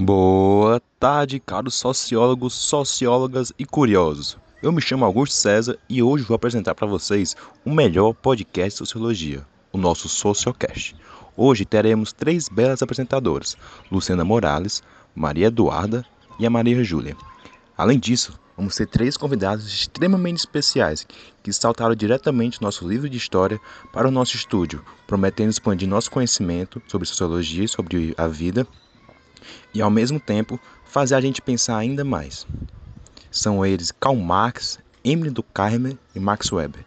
Boa tarde, caros sociólogos, sociólogas e curiosos. Eu me chamo Augusto César e hoje vou apresentar para vocês o melhor podcast de sociologia, o nosso Sociocast. Hoje teremos três belas apresentadoras: Luciana Morales, Maria Eduarda e a Maria Júlia. Além disso, vamos ter três convidados extremamente especiais que saltaram diretamente nosso livro de história para o nosso estúdio, prometendo expandir nosso conhecimento sobre sociologia e sobre a vida e, ao mesmo tempo, fazer a gente pensar ainda mais. São eles Karl Marx, Emily Durkheim e Max Weber.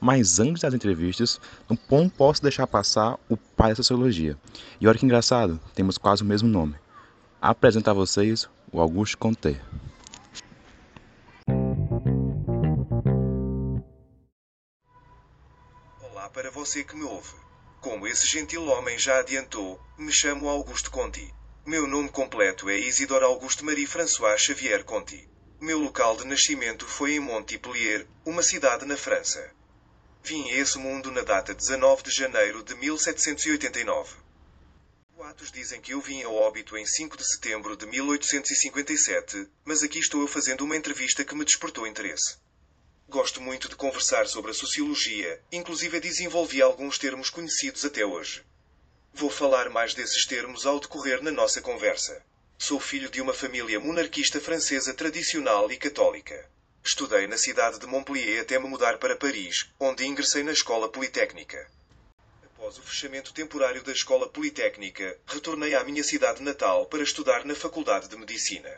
Mas antes das entrevistas, não posso deixar passar o pai da sociologia. E olha que engraçado, temos quase o mesmo nome. Apresentar a vocês o Augusto Conte. Olá para você que me ouve. Como esse gentil homem já adiantou, me chamo Augusto Conti. Meu nome completo é Isidore Auguste Marie François Xavier Conti. Meu local de nascimento foi em Montpellier, uma cidade na França. Vim a esse mundo na data 19 de janeiro de 1789. Boatos dizem que eu vim ao óbito em 5 de setembro de 1857, mas aqui estou eu fazendo uma entrevista que me despertou interesse. Gosto muito de conversar sobre a sociologia, inclusive desenvolvi alguns termos conhecidos até hoje. Vou falar mais desses termos ao decorrer na nossa conversa. Sou filho de uma família monarquista francesa tradicional e católica. Estudei na cidade de Montpellier até me mudar para Paris, onde ingressei na Escola Politécnica. Após o fechamento temporário da Escola Politécnica, retornei à minha cidade natal para estudar na Faculdade de Medicina.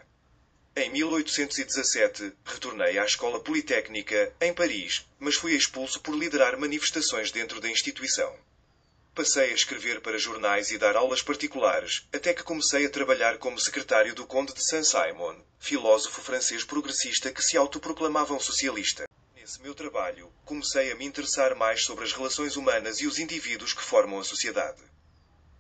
Em 1817, retornei à Escola Politécnica, em Paris, mas fui expulso por liderar manifestações dentro da instituição. Passei a escrever para jornais e dar aulas particulares, até que comecei a trabalhar como secretário do Conde de Saint-Simon, filósofo francês progressista que se autoproclamava um socialista. Nesse meu trabalho, comecei a me interessar mais sobre as relações humanas e os indivíduos que formam a sociedade.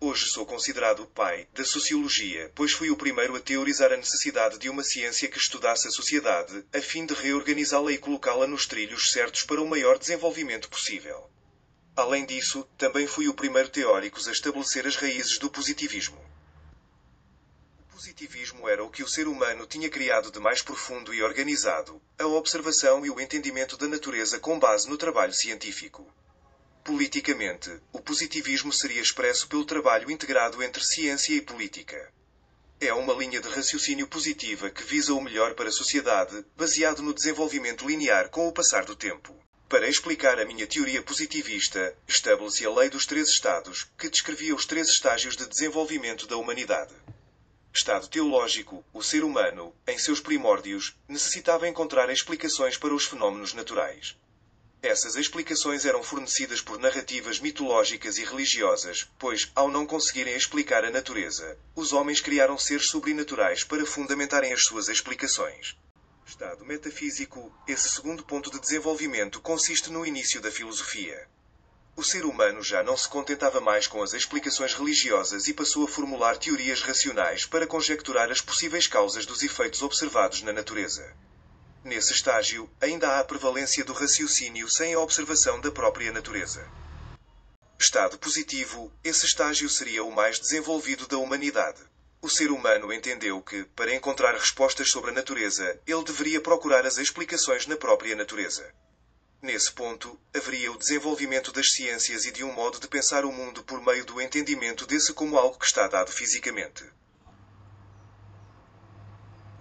Hoje sou considerado o pai da sociologia, pois fui o primeiro a teorizar a necessidade de uma ciência que estudasse a sociedade, a fim de reorganizá-la e colocá-la nos trilhos certos para o maior desenvolvimento possível. Além disso, também fui o primeiro teórico a estabelecer as raízes do positivismo. O positivismo era o que o ser humano tinha criado de mais profundo e organizado, a observação e o entendimento da natureza com base no trabalho científico. Politicamente, o positivismo seria expresso pelo trabalho integrado entre ciência e política. É uma linha de raciocínio positiva que visa o melhor para a sociedade, baseado no desenvolvimento linear com o passar do tempo. Para explicar a minha teoria positivista, estabeleci a lei dos três estados, que descrevia os três estágios de desenvolvimento da humanidade. Estado teológico, o ser humano, em seus primórdios, necessitava encontrar explicações para os fenómenos naturais. Essas explicações eram fornecidas por narrativas mitológicas e religiosas, pois, ao não conseguirem explicar a natureza, os homens criaram seres sobrenaturais para fundamentarem as suas explicações. Estado metafísico, esse segundo ponto de desenvolvimento consiste no início da filosofia. O ser humano já não se contentava mais com as explicações religiosas e passou a formular teorias racionais para conjecturar as possíveis causas dos efeitos observados na natureza. Nesse estágio, ainda há a prevalência do raciocínio sem a observação da própria natureza. Estado positivo, esse estágio seria o mais desenvolvido da humanidade. O ser humano entendeu que, para encontrar respostas sobre a natureza, ele deveria procurar as explicações na própria natureza. Nesse ponto, haveria o desenvolvimento das ciências e de um modo de pensar o mundo por meio do entendimento desse como algo que está dado fisicamente.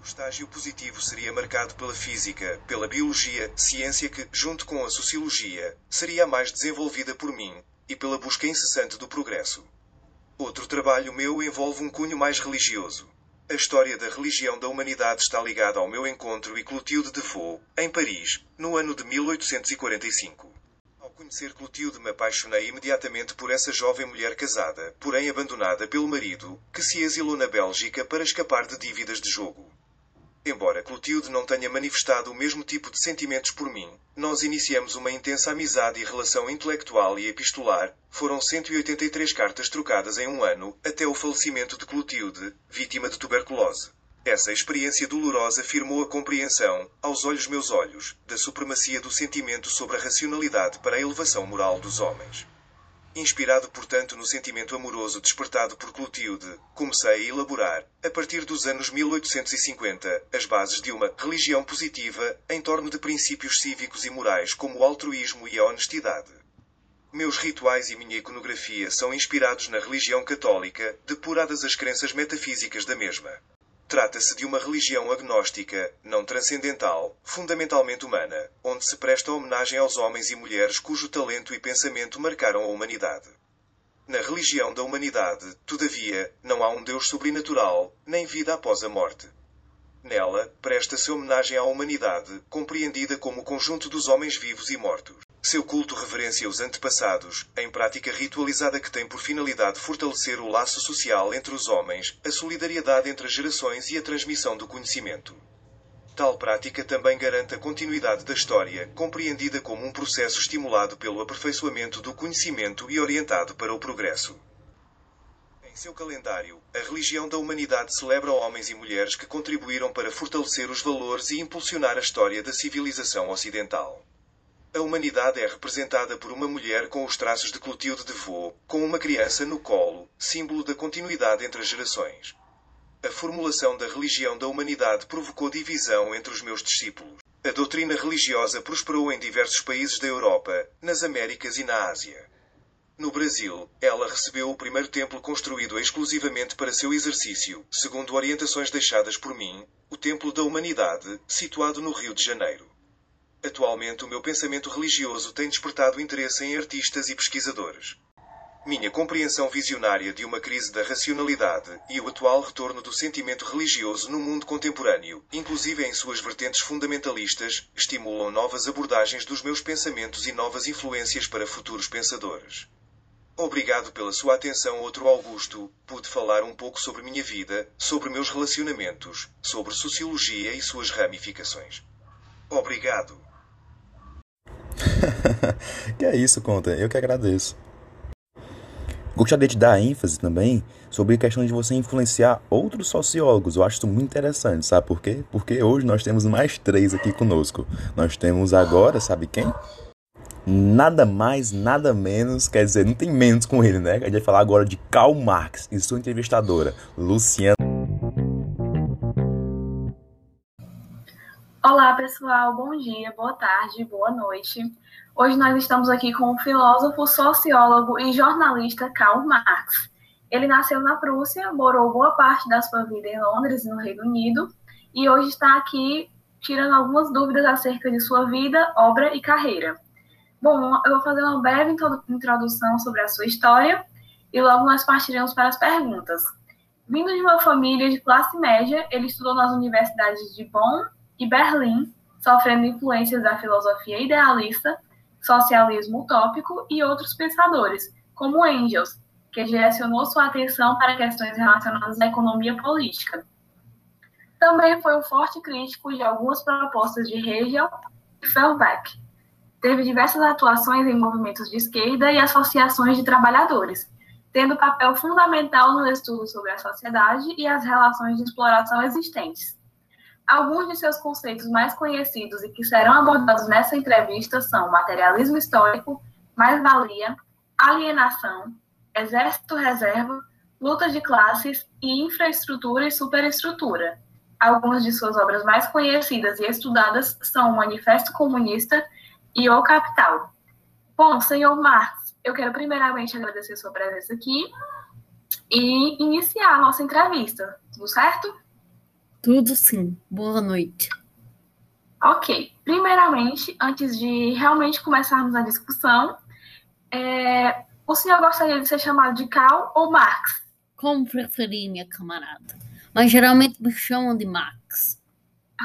O estágio positivo seria marcado pela física, pela biologia, ciência que, junto com a sociologia, seria a mais desenvolvida por mim, e pela busca incessante do progresso. Outro trabalho meu envolve um cunho mais religioso. A história da religião da humanidade está ligada ao meu encontro e Clotilde de Faux, em Paris, no ano de 1845. Ao conhecer Clotilde me apaixonei imediatamente por essa jovem mulher casada, porém abandonada pelo marido, que se exilou na Bélgica para escapar de dívidas de jogo. Embora Clotilde não tenha manifestado o mesmo tipo de sentimentos por mim, nós iniciamos uma intensa amizade e relação intelectual e epistolar. Foram 183 cartas trocadas em um ano, até o falecimento de Clotilde, vítima de tuberculose. Essa experiência dolorosa firmou a compreensão, aos olhos meus olhos, da supremacia do sentimento sobre a racionalidade para a elevação moral dos homens. Inspirado, portanto, no sentimento amoroso despertado por Clotilde, comecei a elaborar, a partir dos anos 1850, as bases de uma religião positiva, em torno de princípios cívicos e morais como o altruísmo e a honestidade. Meus rituais e minha iconografia são inspirados na religião católica, depuradas as crenças metafísicas da mesma. Trata-se de uma religião agnóstica, não transcendental, fundamentalmente humana, onde se presta homenagem aos homens e mulheres cujo talento e pensamento marcaram a humanidade. Na religião da humanidade, todavia, não há um Deus sobrenatural, nem vida após a morte. Nela, presta-se homenagem à humanidade, compreendida como o conjunto dos homens vivos e mortos. Seu culto reverencia os antepassados, em prática ritualizada que tem por finalidade fortalecer o laço social entre os homens, a solidariedade entre as gerações e a transmissão do conhecimento. Tal prática também garante a continuidade da história, compreendida como um processo estimulado pelo aperfeiçoamento do conhecimento e orientado para o progresso. Em seu calendário, a religião da humanidade celebra homens e mulheres que contribuíram para fortalecer os valores e impulsionar a história da civilização ocidental. A humanidade é representada por uma mulher com os traços de Clotilde de Vaux, com uma criança no colo, símbolo da continuidade entre as gerações. A formulação da religião da humanidade provocou divisão entre os meus discípulos. A doutrina religiosa prosperou em diversos países da Europa, nas Américas e na Ásia. No Brasil, ela recebeu o primeiro templo construído exclusivamente para seu exercício, segundo orientações deixadas por mim, o Templo da Humanidade, situado no Rio de Janeiro. Atualmente o meu pensamento religioso tem despertado interesse em artistas e pesquisadores. Minha compreensão visionária de uma crise da racionalidade e o atual retorno do sentimento religioso no mundo contemporâneo, inclusive em suas vertentes fundamentalistas, estimulam novas abordagens dos meus pensamentos e novas influências para futuros pensadores. Obrigado pela sua atenção, outro Augusto. Pude falar um pouco sobre minha vida, sobre meus relacionamentos, sobre sociologia e suas ramificações. Obrigado. que é isso, Conta. Eu que agradeço. Gostaria de dar ênfase também sobre a questão de você influenciar outros sociólogos. Eu acho isso muito interessante, sabe por quê? Porque hoje nós temos mais três aqui conosco. Nós temos agora, sabe quem? Nada mais, nada menos, quer dizer, não tem menos com ele, né? A gente vai falar agora de Karl Marx e sua entrevistadora, Luciana. Olá, pessoal. Bom dia, boa tarde, boa noite. Hoje nós estamos aqui com o filósofo, sociólogo e jornalista Karl Marx. Ele nasceu na Prússia, morou boa parte da sua vida em Londres, no Reino Unido, e hoje está aqui tirando algumas dúvidas acerca de sua vida, obra e carreira. Bom, eu vou fazer uma breve introdução sobre a sua história e logo nós partiremos para as perguntas. Vindo de uma família de classe média, ele estudou nas universidades de Bonn e Berlim, sofrendo influências da filosofia idealista, socialismo utópico e outros pensadores, como Engels, que direcionou sua atenção para questões relacionadas à economia política. Também foi um forte crítico de algumas propostas de Hegel e Feuerbach. Teve diversas atuações em movimentos de esquerda e associações de trabalhadores, tendo papel fundamental no estudo sobre a sociedade e as relações de exploração existentes. Alguns de seus conceitos mais conhecidos e que serão abordados nessa entrevista são materialismo histórico, mais-valia, alienação, exército-reserva, luta de classes e infraestrutura e superestrutura. Algumas de suas obras mais conhecidas e estudadas são o Manifesto Comunista e O Capital. Bom, senhor Marx, eu quero primeiramente agradecer sua presença aqui e iniciar a nossa entrevista, tudo certo? Tudo sim. Boa noite. Ok. Primeiramente, antes de realmente começarmos a discussão, é, o senhor gostaria de ser chamado de Karl ou Marx? Como preferir, minha camarada. Mas geralmente me chamam de Marx.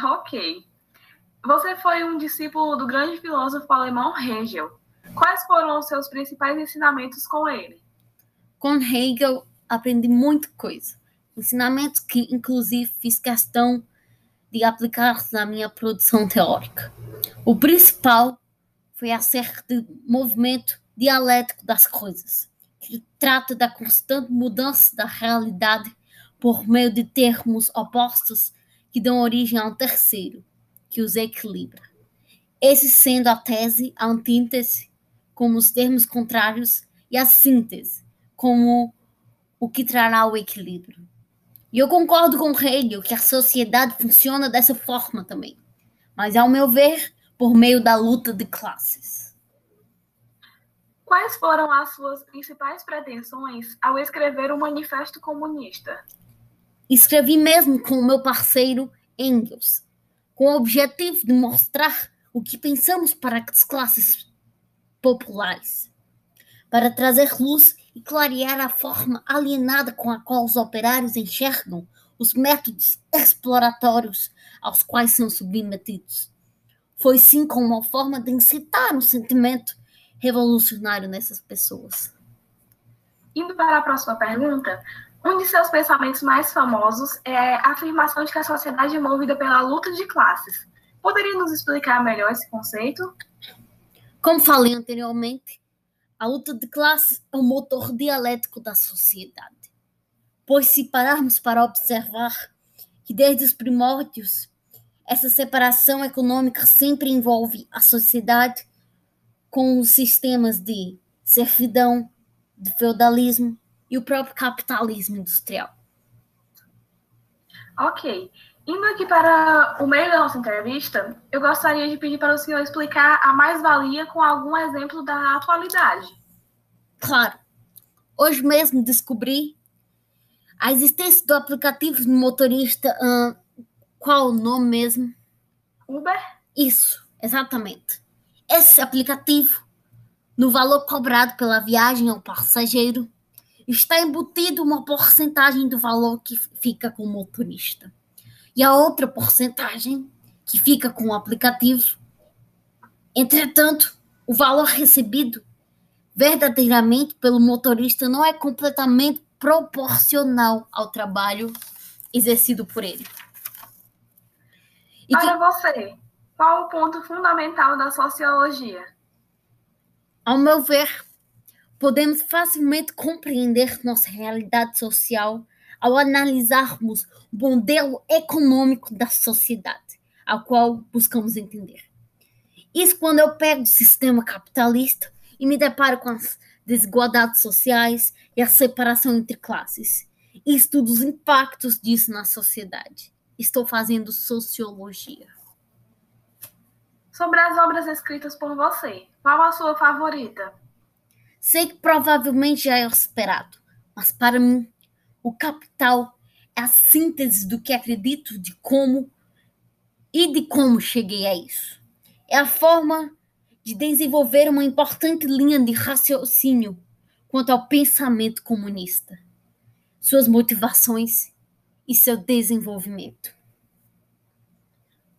Ok. Você foi um discípulo do grande filósofo alemão Hegel. Quais foram os seus principais ensinamentos com ele? Com Hegel, aprendi muita coisa ensinamentos que, inclusive, fiz questão de aplicar na minha produção teórica. O principal foi acerca do movimento dialético das coisas, que trata da constante mudança da realidade por meio de termos opostos que dão origem a um terceiro, que os equilibra. Esse sendo a tese, a antítese, como os termos contrários, e a síntese como o que trará o equilíbrio. E eu concordo com Hegel que a sociedade funciona dessa forma também, mas, ao meu ver, por meio da luta de classes. Quais foram as suas principais pretensões ao escrever o Manifesto Comunista? Escrevi mesmo com o meu parceiro Engels, com o objetivo de mostrar o que pensamos para as classes populares, para trazer luz e clarear a forma alienada com a qual os operários enxergam os métodos exploratórios aos quais são submetidos. Foi sim como uma forma de incitar um sentimento revolucionário nessas pessoas. Indo para a próxima pergunta, um de seus pensamentos mais famosos é a afirmação de que a sociedade é movida pela luta de classes. Poderia nos explicar melhor esse conceito? Como falei anteriormente, a luta de classes é o motor dialético da sociedade. Pois, se pararmos para observar que desde os primórdios essa separação econômica sempre envolve a sociedade com os sistemas de servidão, de feudalismo e o próprio capitalismo industrial. Ok. Indo aqui para o meio da nossa entrevista, eu gostaria de pedir para o senhor explicar a mais-valia com algum exemplo da atualidade. Claro. Hoje mesmo descobri a existência do aplicativo motorista. Hum, qual o nome mesmo? Uber? Isso, exatamente. Esse aplicativo, no valor cobrado pela viagem ao passageiro, está embutido uma porcentagem do valor que fica com o motorista e a outra porcentagem que fica com o aplicativo. Entretanto, o valor recebido verdadeiramente pelo motorista não é completamente proporcional ao trabalho exercido por ele. E Para que... você, qual o ponto fundamental da sociologia? Ao meu ver, podemos facilmente compreender nossa realidade social ao analisarmos o modelo econômico da sociedade, a qual buscamos entender. Isso quando eu pego o sistema capitalista e me deparo com as desigualdades sociais e a separação entre classes. E estudo os impactos disso na sociedade. Estou fazendo sociologia. Sobre as obras escritas por você, qual a sua favorita? Sei que provavelmente já é esperado, mas para mim o capital é a síntese do que acredito de como e de como cheguei a isso. É a forma de desenvolver uma importante linha de raciocínio quanto ao pensamento comunista, suas motivações e seu desenvolvimento.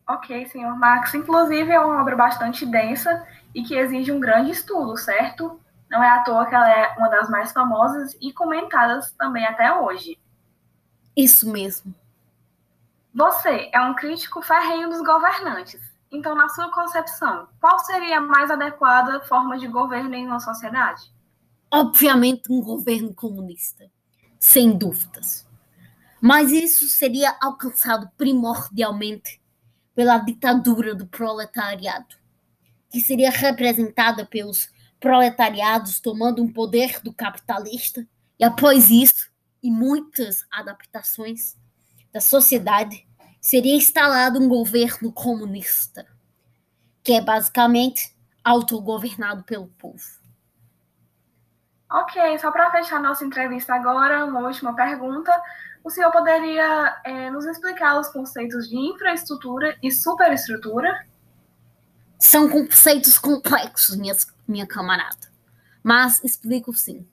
Ok, senhor Marx. Inclusive, é uma obra bastante densa e que exige um grande estudo, certo? Não é à toa que ela é uma das mais famosas e comentadas também até hoje. Isso mesmo. Você é um crítico ferrenho dos governantes. Então, na sua concepção, qual seria a mais adequada forma de governo em uma sociedade? Obviamente, um governo comunista, sem dúvidas. Mas isso seria alcançado primordialmente pela ditadura do proletariado, que seria representada pelos proletariados tomando um poder do capitalista, e após isso, e muitas adaptações da sociedade, seria instalado um governo comunista, que é basicamente autogovernado pelo povo. Ok, só para fechar nossa entrevista agora, uma última pergunta. O senhor poderia é, nos explicar os conceitos de infraestrutura e superestrutura? São conceitos complexos, minha, minha camarada. Mas explico sim.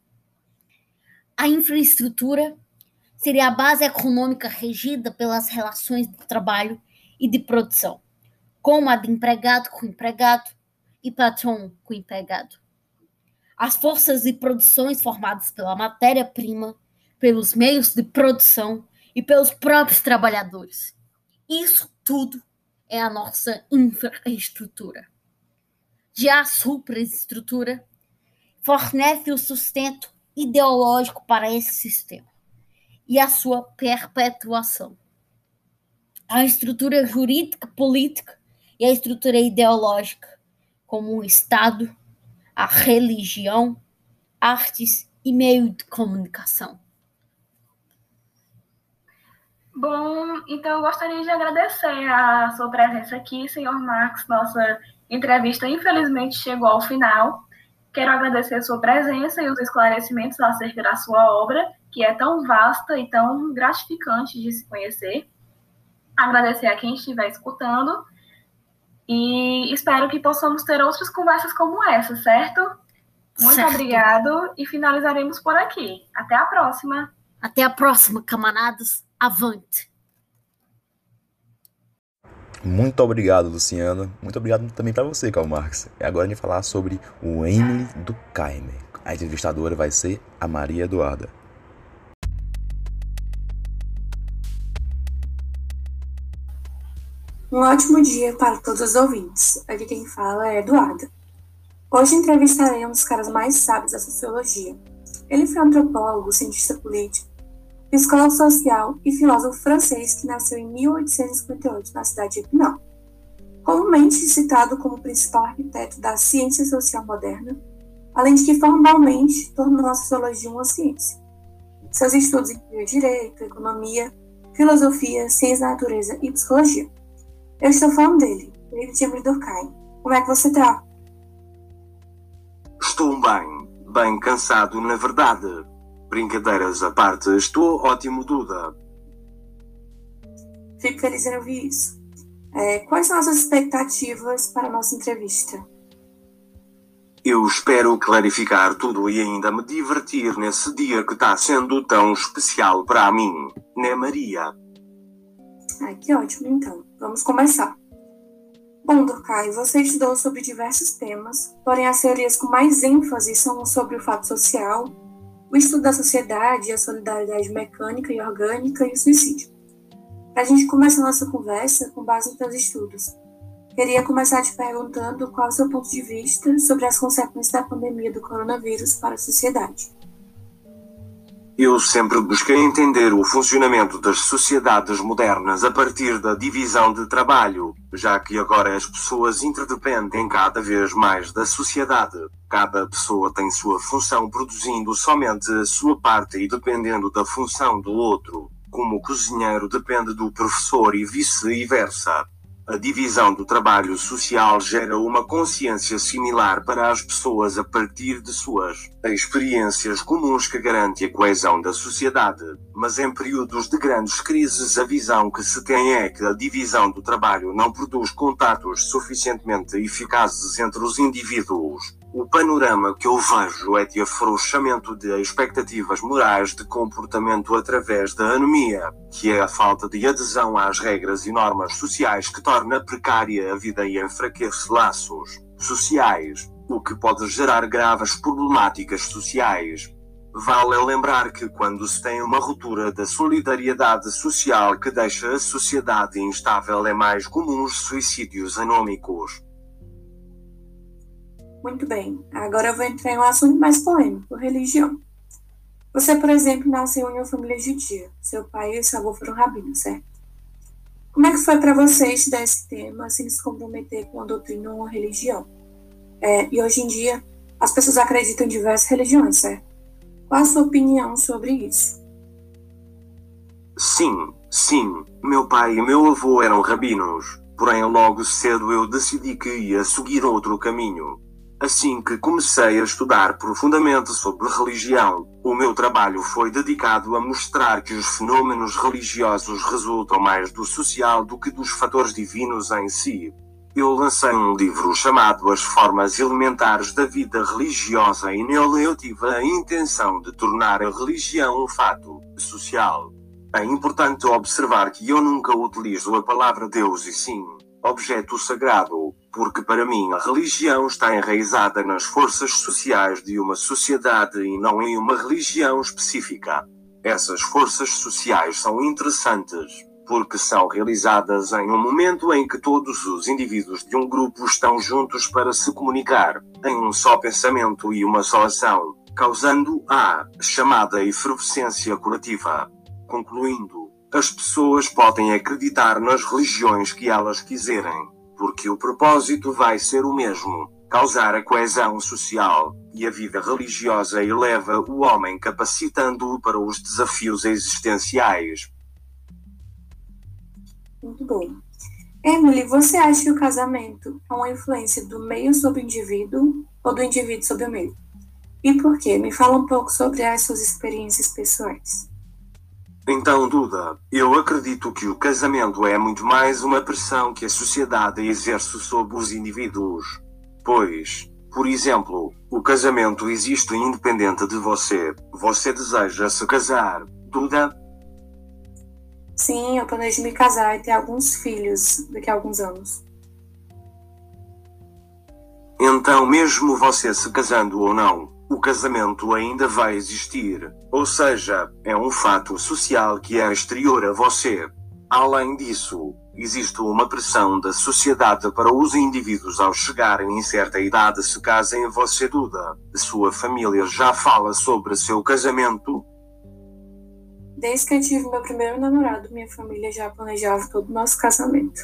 A infraestrutura seria a base econômica regida pelas relações de trabalho e de produção, como a de empregado com empregado e patrão com empregado. As forças de produções formadas pela matéria-prima, pelos meios de produção e pelos próprios trabalhadores. Isso tudo é a nossa infraestrutura. Já a supraestrutura fornece o sustento ideológico para esse sistema e a sua perpetuação. A estrutura jurídica, política e a estrutura ideológica, como o Estado, a religião, artes e meio de comunicação. Bom, então eu gostaria de agradecer a sua presença aqui, senhor Max. Nossa entrevista, infelizmente, chegou ao final. Quero agradecer a sua presença e os esclarecimentos acerca da sua obra, que é tão vasta e tão gratificante de se conhecer. Agradecer a quem estiver escutando e espero que possamos ter outras conversas como essa, certo? Muito Certo. obrigado e finalizaremos por aqui. Até a próxima! Até a próxima, camaradas. Avante! Muito obrigado, Luciana. Muito obrigado também para você, Karl Marx. E agora a gente vai falar sobre o Emily Durkheim. A entrevistadora vai ser a Maria Eduarda. Um ótimo dia para todos os ouvintes. Aqui quem fala é Eduarda. Hoje entrevistarei um dos caras mais sábios da sociologia. Ele foi antropólogo, cientista político, psicólogo social e filósofo francês que nasceu em 1858 na cidade de Epinal. Comumente citado como principal arquiteto da ciência social moderna, além de que formalmente tornou a sociologia uma ciência. Seus estudos incluem direito, economia, filosofia, ciência da natureza e psicologia. Eu estou falando dele, David Emily Durkheim. Como é que você tá? Estou bem, bem cansado, na verdade. Brincadeiras à parte, estou ótimo, Duda. Fico feliz em ouvir isso. É, quais são as suas expectativas para a nossa entrevista? Eu espero clarificar tudo e ainda me divertir nesse dia que está sendo tão especial para mim, né, Maria? Ai, que ótimo, então. Vamos começar. Bom, Durkheim, você estudou sobre diversos temas, porém as teorias com mais ênfase são sobre o fato social, o estudo da sociedade, a solidariedade mecânica e orgânica e o suicídio. A gente começar nossa conversa com base nos seus estudos, queria começar te perguntando qual é o seu ponto de vista sobre as consequências da pandemia do coronavírus para a sociedade. Eu sempre busquei entender o funcionamento das sociedades modernas a partir da divisão de trabalho, já que agora as pessoas interdependem cada vez mais da sociedade. Cada pessoa tem sua função produzindo somente a sua parte e dependendo da função do outro, como o cozinheiro depende do professor e vice-versa. A divisão do trabalho social gera uma consciência similar para as pessoas a partir de suas experiências comuns que garante a coesão da sociedade. Mas em períodos de grandes crises, a visão que se tem é que a divisão do trabalho não produz contatos suficientemente eficazes entre os indivíduos. O panorama que eu vejo é de afrouxamento de expectativas morais de comportamento através da anomia, que é a falta de adesão às regras e normas sociais que torna precária a vida e enfraquece laços sociais, o que pode gerar graves problemáticas sociais. Vale lembrar que quando se tem uma ruptura da solidariedade social que deixa a sociedade instável é mais comum os suicídios anômicos. Muito bem, agora eu vou entrar em um assunto mais polêmico, religião. Você, por exemplo, nasceu em uma família judia. Seu pai e seu avô foram rabinos, certo? Como é que foi para você estudar esse tema sem se comprometer com a doutrina ou uma religião? É, e hoje em dia, as pessoas acreditam em diversas religiões, certo? Qual a sua opinião sobre isso? Sim, sim, meu pai e meu avô eram rabinos, porém logo cedo eu decidi que ia seguir outro caminho. Assim que comecei a estudar profundamente sobre religião, o meu trabalho foi dedicado a mostrar que os fenômenos religiosos resultam mais do social do que dos fatores divinos em si. Eu lancei um livro chamado As Formas Elementares da Vida Religiosa e nele eu tive a intenção de tornar a religião um fato social. É importante observar que eu nunca utilizo a palavra Deus e sim objeto sagrado, porque para mim a religião está enraizada nas forças sociais de uma sociedade e não em uma religião específica. Essas forças sociais são interessantes, porque são realizadas em um momento em que todos os indivíduos de um grupo estão juntos para se comunicar, em um só pensamento e uma só ação, causando a chamada efervescência coletiva. Concluindo, as pessoas podem acreditar nas religiões que elas quiserem, porque o propósito vai ser o mesmo: causar a coesão social, e a vida religiosa eleva o homem capacitando-o para os desafios existenciais. Muito bom. Emily, você acha que o casamento é uma influência do meio sobre o indivíduo ou do indivíduo sobre o meio? E por quê? Me fala um pouco sobre as suas experiências pessoais. Então, Duda, eu acredito que o casamento é muito mais uma pressão que a sociedade exerce sobre os indivíduos. Pois, por exemplo, o casamento existe independente de você. Você deseja se casar, Duda? Sim, eu planejo me casar e ter alguns filhos daqui a alguns anos. Então, mesmo você se casando ou não, o casamento ainda vai existir. Ou seja, é um fato social que é exterior a você. Além disso, existe uma pressão da sociedade para os indivíduos ao chegarem em certa idade se casem. Você Duda, sua família já fala sobre seu casamento? Desde que eu tive meu primeiro namorado, minha família já planejava todo o nosso casamento.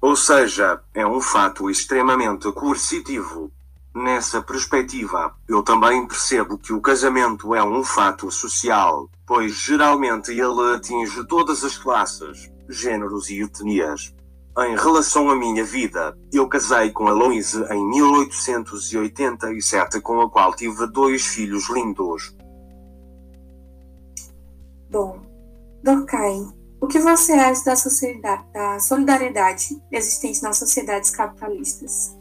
Ou seja, é um fato extremamente coercitivo. Nessa perspectiva, eu também percebo que o casamento é um fato social, pois geralmente ele atinge todas as classes, géneros e etnias. Em relação à minha vida, eu casei com a Louise em 1887, com a qual tive dois filhos lindos. Bom, Dorcai, o que você acha da, da solidariedade existente nas sociedades capitalistas?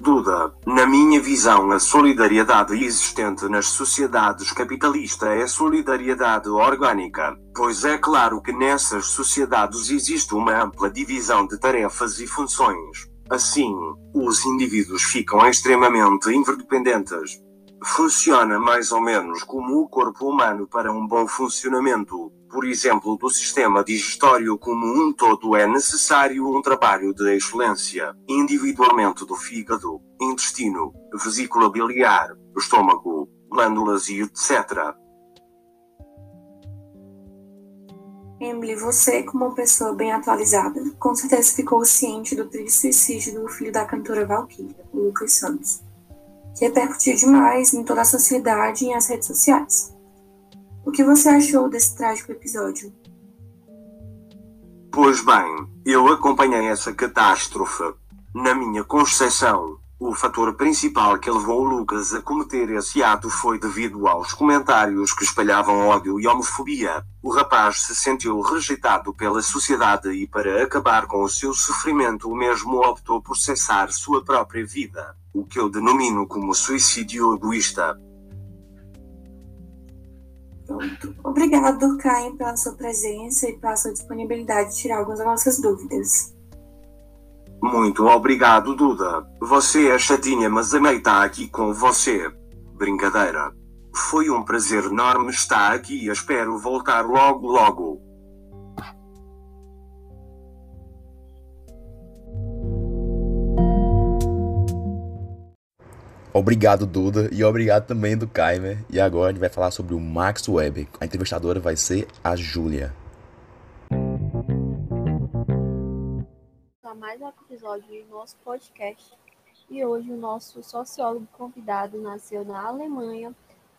Duda, na minha visão, a solidariedade existente nas sociedades capitalistas é solidariedade orgânica, pois é claro que nessas sociedades existe uma ampla divisão de tarefas e funções. Assim, os indivíduos ficam extremamente interdependentes, Funciona mais ou menos como o corpo humano para um bom funcionamento, por exemplo, do sistema digestório como um todo é necessário um trabalho de excelência, individualmente do fígado, intestino, vesícula biliar, estômago, glândulas e etc. Emily, você, como uma pessoa bem atualizada, com certeza ficou ciente do triste suicídio do filho da cantora Valkyria, Lucas Santos repercutiu demais em toda a sociedade e nas redes sociais. O que você achou desse trágico episódio? Pois bem, eu acompanhei essa catástrofe. Na minha concepção, o fator principal que levou Lucas a cometer esse ato foi devido aos comentários que espalhavam ódio e homofobia. O rapaz se sentiu rejeitado pela sociedade e, para acabar com o seu sofrimento, o mesmo optou por cessar sua própria vida, o que eu denomino como suicídio egoísta. Obrigado, Caim, pela sua presença e pela sua disponibilidade de tirar algumas das nossas dúvidas. Muito obrigado, Duda. Você é chatinha, mas amei estar aqui com você. Brincadeira. Foi um prazer enorme estar aqui e espero voltar logo logo. Obrigado, Duda, e obrigado também do Kaimer. E agora a gente vai falar sobre o Max Weber. A entrevistadora vai ser a Júlia. Mais um episódio do nosso podcast. E hoje o nosso sociólogo convidado nasceu na Alemanha,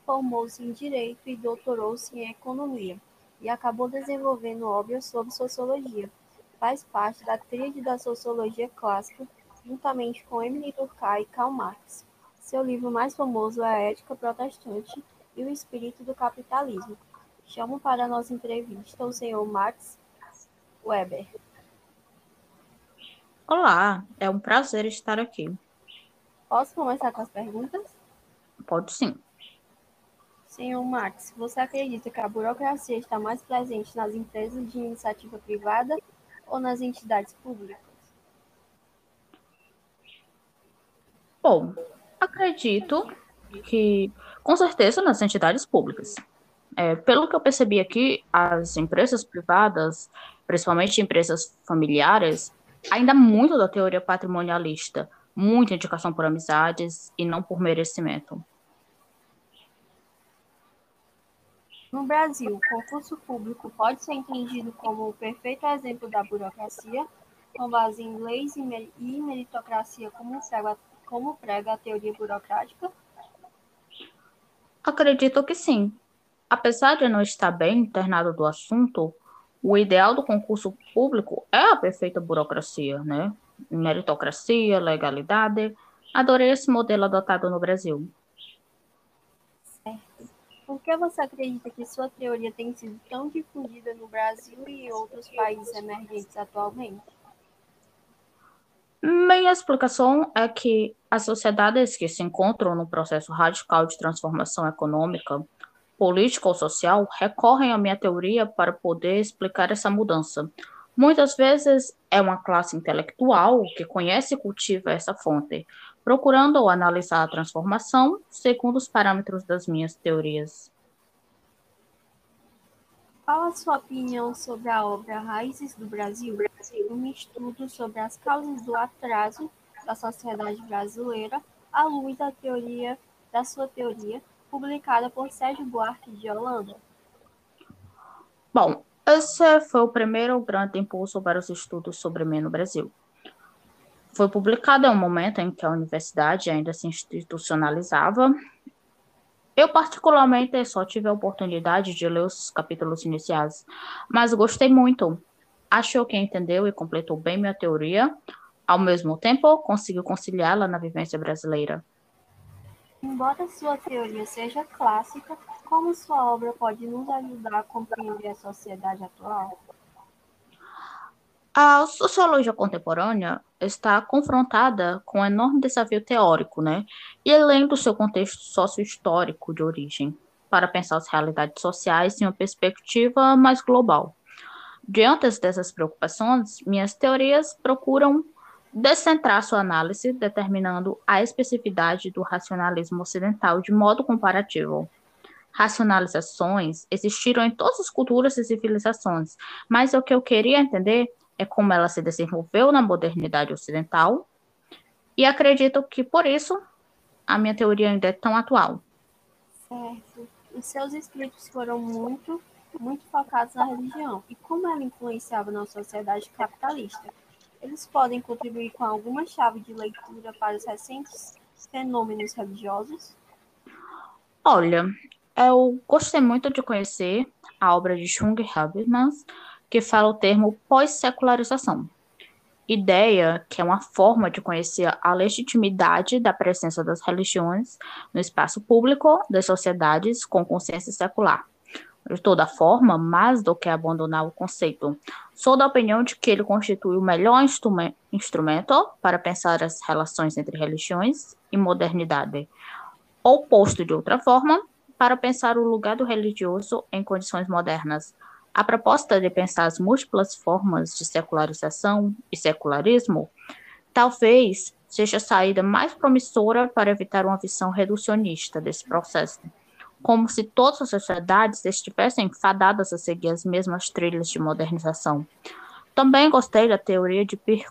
formou-se em Direito e doutorou-se em Economia, e acabou desenvolvendo obras sobre sociologia. Faz parte da tríade da sociologia clássica, juntamente com Emily Durkheim e Karl Marx. Seu livro mais famoso é A Ética Protestante e o Espírito do Capitalismo. Chamo para a nossa entrevista o senhor Max Weber. Olá, é um prazer estar aqui. Posso começar com as perguntas? Pode sim. Senhor Max, você acredita que a burocracia está mais presente nas empresas de iniciativa privada ou nas entidades públicas? Bom, acredito que, com certeza, nas entidades públicas. É, pelo que eu percebi aqui, as empresas privadas, principalmente empresas familiares, ainda muito da teoria patrimonialista, muita indicação por amizades e não por merecimento. No Brasil, o concurso público pode ser entendido como o perfeito exemplo da burocracia com base em leis e meritocracia, como prega, como prega a teoria burocrática? Acredito que sim. Apesar de não estar bem internado do assunto, o ideal do concurso público é a perfeita burocracia, né? Meritocracia, legalidade. Adorei esse modelo adotado no Brasil. Certo. Por que você acredita que sua teoria tem sido tão difundida no Brasil e outros países emergentes atualmente? Minha explicação é que as sociedades que se encontram no processo radical de transformação econômica, política ou social recorrem à minha teoria para poder explicar essa mudança. Muitas vezes é uma classe intelectual que conhece e cultiva essa fonte, procurando analisar a transformação segundo os parâmetros das minhas teorias. Qual a sua opinião sobre a obra Raízes do Brasil? Um estudo sobre as causas do atraso da sociedade brasileira à luz da teoria da sua teoria, publicada por Sérgio Buarque de Holanda. Bom, esse foi o primeiro grande impulso para os estudos sobre mim no Brasil. Foi publicado em um momento em que a universidade ainda se institucionalizava eu, particularmente, só tive a oportunidade de ler os capítulos iniciais, mas gostei muito. Acho que entendeu e completou bem minha teoria, ao mesmo tempo, conseguiu conciliá-la na vivência brasileira. Embora sua teoria seja clássica, como sua obra pode nos ajudar a compreender a sociedade atual? A sociologia contemporânea está confrontada com um enorme desafio teórico, né? E além do seu contexto sócio-histórico de origem, para pensar as realidades sociais em uma perspectiva mais global. Diante dessas preocupações, minhas teorias procuram descentrar sua análise, determinando a especificidade do racionalismo ocidental de modo comparativo. Racionalizações existiram em todas as culturas e civilizações, mas o que eu queria entender é como ela se desenvolveu na modernidade ocidental, e acredito que por isso a minha teoria ainda é tão atual. Certo. Os seus escritos foram muito, muito focados na religião e como ela influenciava na sociedade capitalista. Eles podem contribuir com alguma chave de leitura para os recentes fenômenos religiosos? Olha, eu gostei muito de conhecer a obra de Jung Habermas, que fala o termo pós-secularização. Ideia que é uma forma de conhecer a legitimidade da presença das religiões no espaço público das sociedades com consciência secular. De toda forma, mais do que abandonar o conceito, sou da opinião de que ele constitui o melhor instrumento para pensar as relações entre religiões e modernidade, ou posto de outra forma, para pensar o lugar do religioso em condições modernas, a proposta de pensar as múltiplas formas de secularização e secularismo talvez seja a saída mais promissora para evitar uma visão reducionista desse processo, como se todas as sociedades estivessem fadadas a seguir as mesmas trilhas de modernização. Também gostei da teoria de Pierre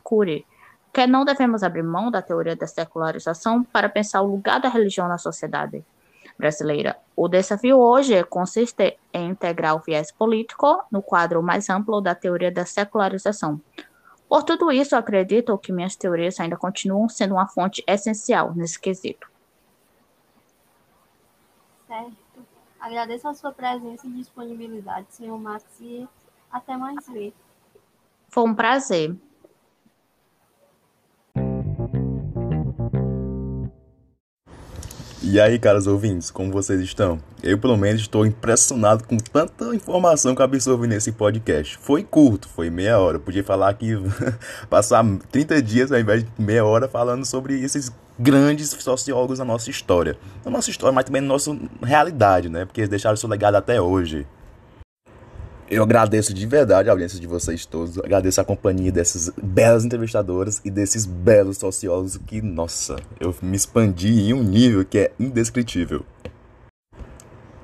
que não devemos abrir mão da teoria da secularização para pensar o lugar da religião na sociedade brasileira. O desafio hoje consiste em integrar o viés político no quadro mais amplo da teoria da secularização. Por tudo isso, acredito que minhas teorias ainda continuam sendo uma fonte essencial nesse quesito. Certo. Agradeço a sua presença e disponibilidade, senhor Max, e até mais ver. Foi um prazer. E aí, caros ouvintes, como vocês estão? Eu, pelo menos, estou impressionado com tanta informação que absorvi nesse podcast. Foi curto, foi meia hora. podia falar aqui, passar 30 dias ao invés de meia hora falando sobre esses grandes sociólogos da nossa história. Na nossa história, mas também na nossa realidade, né? Porque eles deixaram seu legado até hoje. Eu agradeço de verdade a audiência de vocês todos. Agradeço a companhia dessas belas entrevistadoras e desses belos sociólogos que, nossa, eu me expandi em um nível que é indescritível.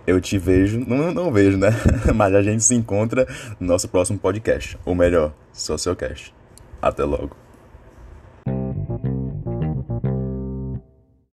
Eu te vejo, não, não vejo, né? Mas a gente se encontra no nosso próximo podcast, ou melhor, Sociocast. Até logo.